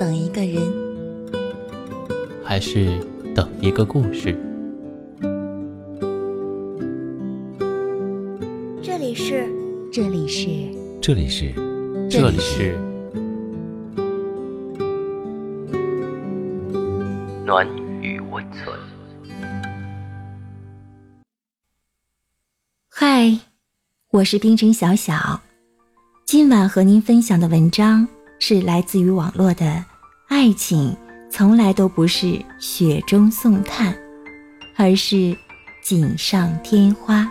等一个人，还是等一个故事？这里是，这里是，这里是，这里是暖与温存。嗨，我是冰城小小，今晚和您分享的文章。是来自于网络的，爱情从来都不是雪中送炭，而是锦上添花。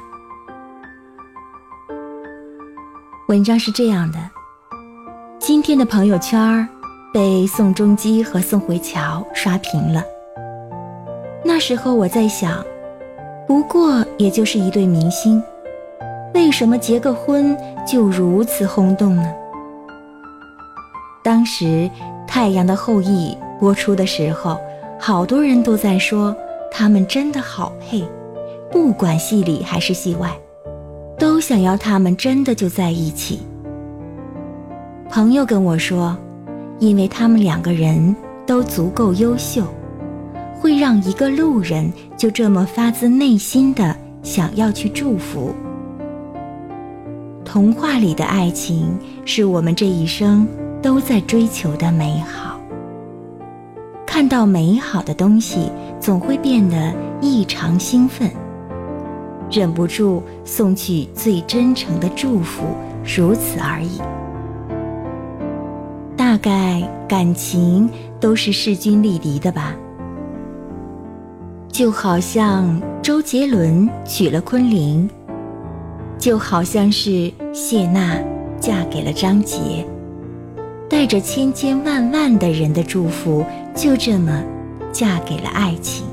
文章是这样的：今天的朋友圈儿被宋仲基和宋慧乔刷屏了。那时候我在想，不过也就是一对明星，为什么结个婚就如此轰动呢？当时《太阳的后裔》播出的时候，好多人都在说他们真的好配，不管戏里还是戏外，都想要他们真的就在一起。朋友跟我说，因为他们两个人都足够优秀，会让一个路人就这么发自内心的想要去祝福。童话里的爱情是我们这一生。都在追求的美好，看到美好的东西，总会变得异常兴奋，忍不住送去最真诚的祝福，如此而已。大概感情都是势均力敌的吧，就好像周杰伦娶了昆凌，就好像是谢娜嫁给了张杰。带着千千万万的人的祝福，就这么嫁给了爱情。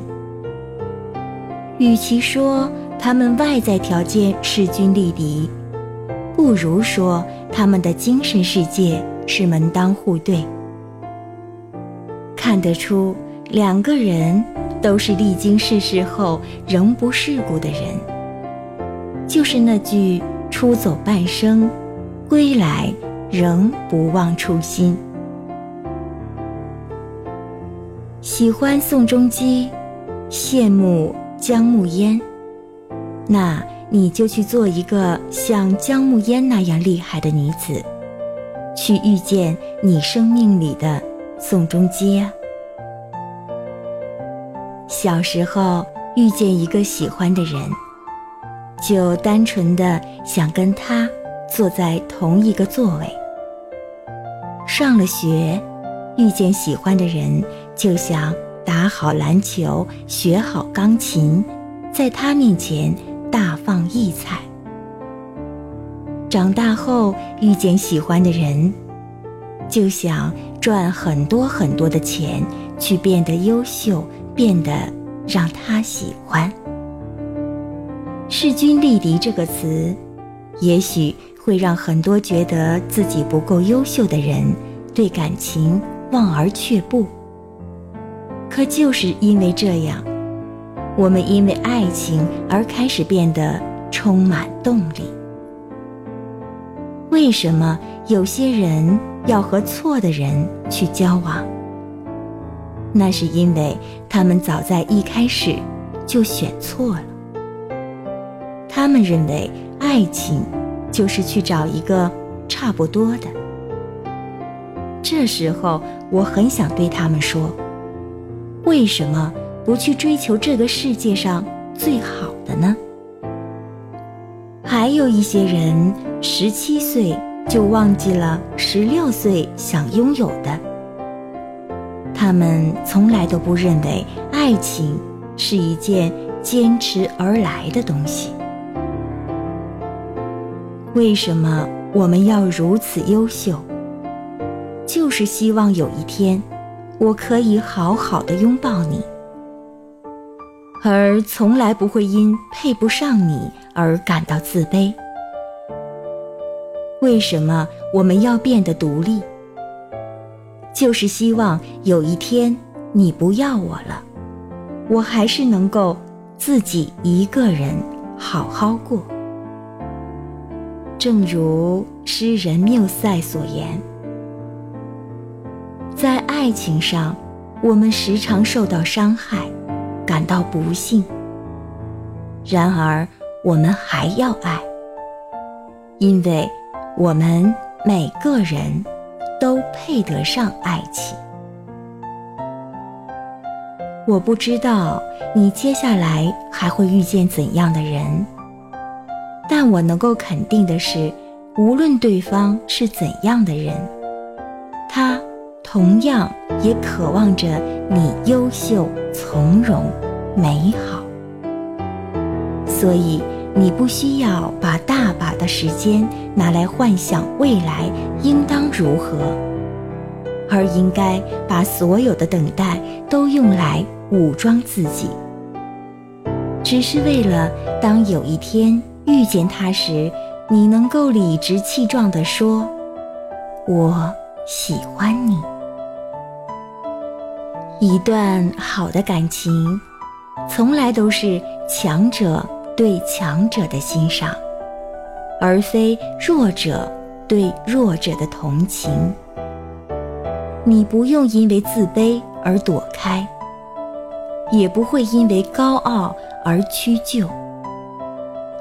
与其说他们外在条件势均力敌，不如说他们的精神世界是门当户对。看得出，两个人都是历经世事后仍不世故的人。就是那句“出走半生，归来”。仍不忘初心。喜欢宋仲基，羡慕姜暮烟，那你就去做一个像姜暮烟那样厉害的女子，去遇见你生命里的宋仲基啊！小时候遇见一个喜欢的人，就单纯的想跟他。坐在同一个座位。上了学，遇见喜欢的人，就想打好篮球，学好钢琴，在他面前大放异彩。长大后遇见喜欢的人，就想赚很多很多的钱，去变得优秀，变得让他喜欢。势均力敌这个词，也许。会让很多觉得自己不够优秀的人对感情望而却步。可就是因为这样，我们因为爱情而开始变得充满动力。为什么有些人要和错的人去交往？那是因为他们早在一开始就选错了。他们认为爱情。就是去找一个差不多的。这时候，我很想对他们说：为什么不去追求这个世界上最好的呢？还有一些人，十七岁就忘记了十六岁想拥有的。他们从来都不认为爱情是一件坚持而来的东西。为什么我们要如此优秀？就是希望有一天，我可以好好的拥抱你，而从来不会因配不上你而感到自卑。为什么我们要变得独立？就是希望有一天你不要我了，我还是能够自己一个人好好过。正如诗人缪塞所言：“在爱情上，我们时常受到伤害，感到不幸。然而，我们还要爱，因为我们每个人都配得上爱情。我不知道你接下来还会遇见怎样的人，但我能够肯定的是，无论对方是怎样的人，他同样也渴望着你优秀、从容、美好。所以，你不需要把大把的时间拿来幻想未来应当如何，而应该把所有的等待都用来。武装自己，只是为了当有一天遇见他时，你能够理直气壮地说：“我喜欢你。”一段好的感情，从来都是强者对强者的欣赏，而非弱者对弱者的同情。你不用因为自卑而躲开。也不会因为高傲而屈就，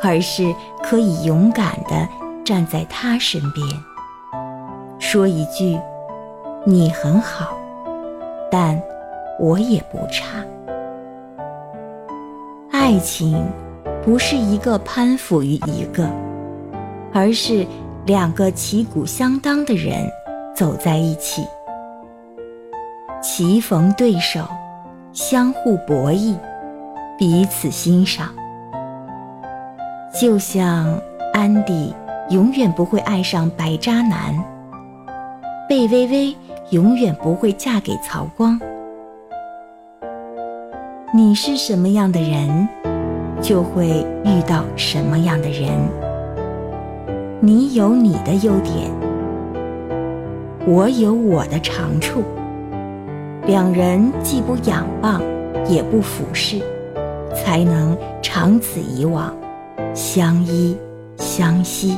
而是可以勇敢地站在他身边，说一句：“你很好，但我也不差。”爱情不是一个攀附于一个，而是两个旗鼓相当的人走在一起，棋逢对手。相互博弈，彼此欣赏。就像安迪永远不会爱上白渣男，贝微微永远不会嫁给曹光。你是什么样的人，就会遇到什么样的人。你有你的优点，我有我的长处。两人既不仰望，也不俯视，才能长此以往，相依相惜。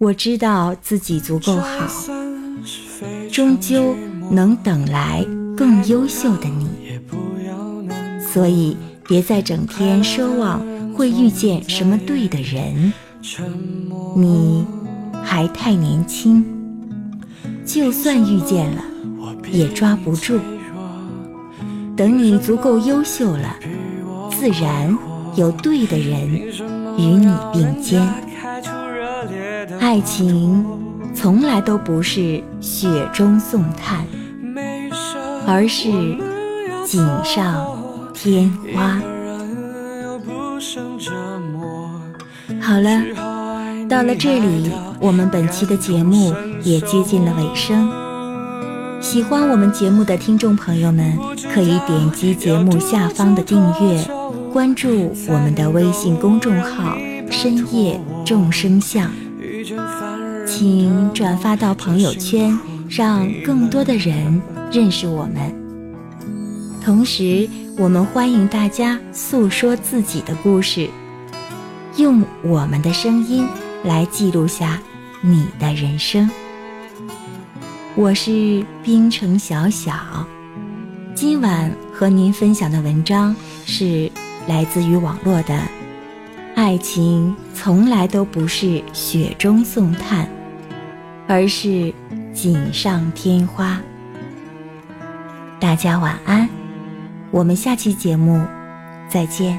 我知道自己足够好，终究能等来更优秀的你。所以，别再整天奢望会遇见什么对的人，你还太年轻。就算遇见了，也抓不住。等你足够优秀了，自然有对的人与你并肩。爱情从来都不是雪中送炭，而是锦上添花。好了，到了这里。我们本期的节目也接近了尾声。喜欢我们节目的听众朋友们，可以点击节目下方的订阅，关注我们的微信公众号“深夜众生相”，请转发到朋友圈，让更多的人认识我们。同时，我们欢迎大家诉说自己的故事，用我们的声音来记录下。你的人生，我是冰城小小。今晚和您分享的文章是来自于网络的。爱情从来都不是雪中送炭，而是锦上添花。大家晚安，我们下期节目再见。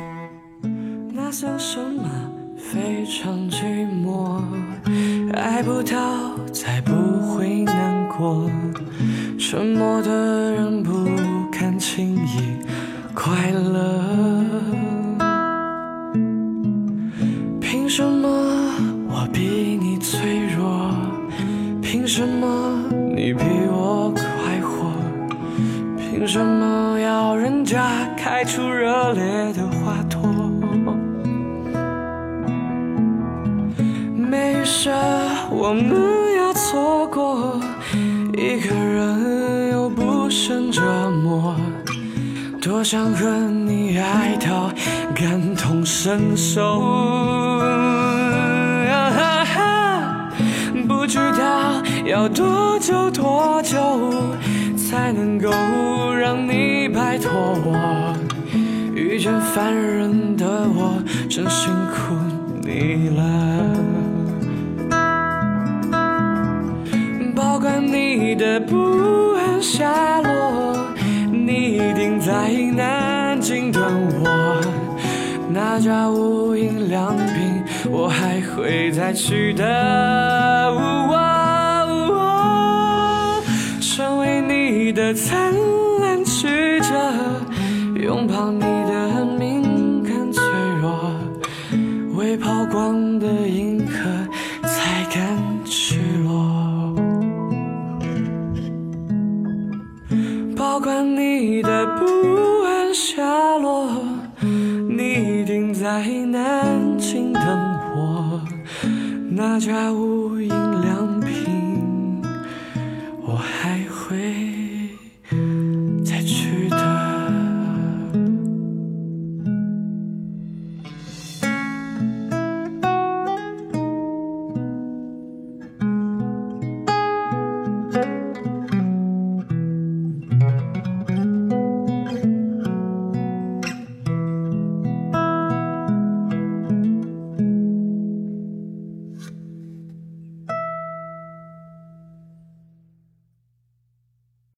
那算什么？非常寂寞。爱不到，才不会难过。沉默的人不敢轻易快乐。我们要错过一个人，又不胜折磨。多想和你爱到感同身受，不知道要多久多久才能够让你摆脱我？遇见烦人的我，真辛苦你了。你的不安下落，你一定在南京等我。那家无印良品，我还会再去的。成为你的灿烂曲折，拥抱你你的不安下落，你一定在南京等我。那家屋。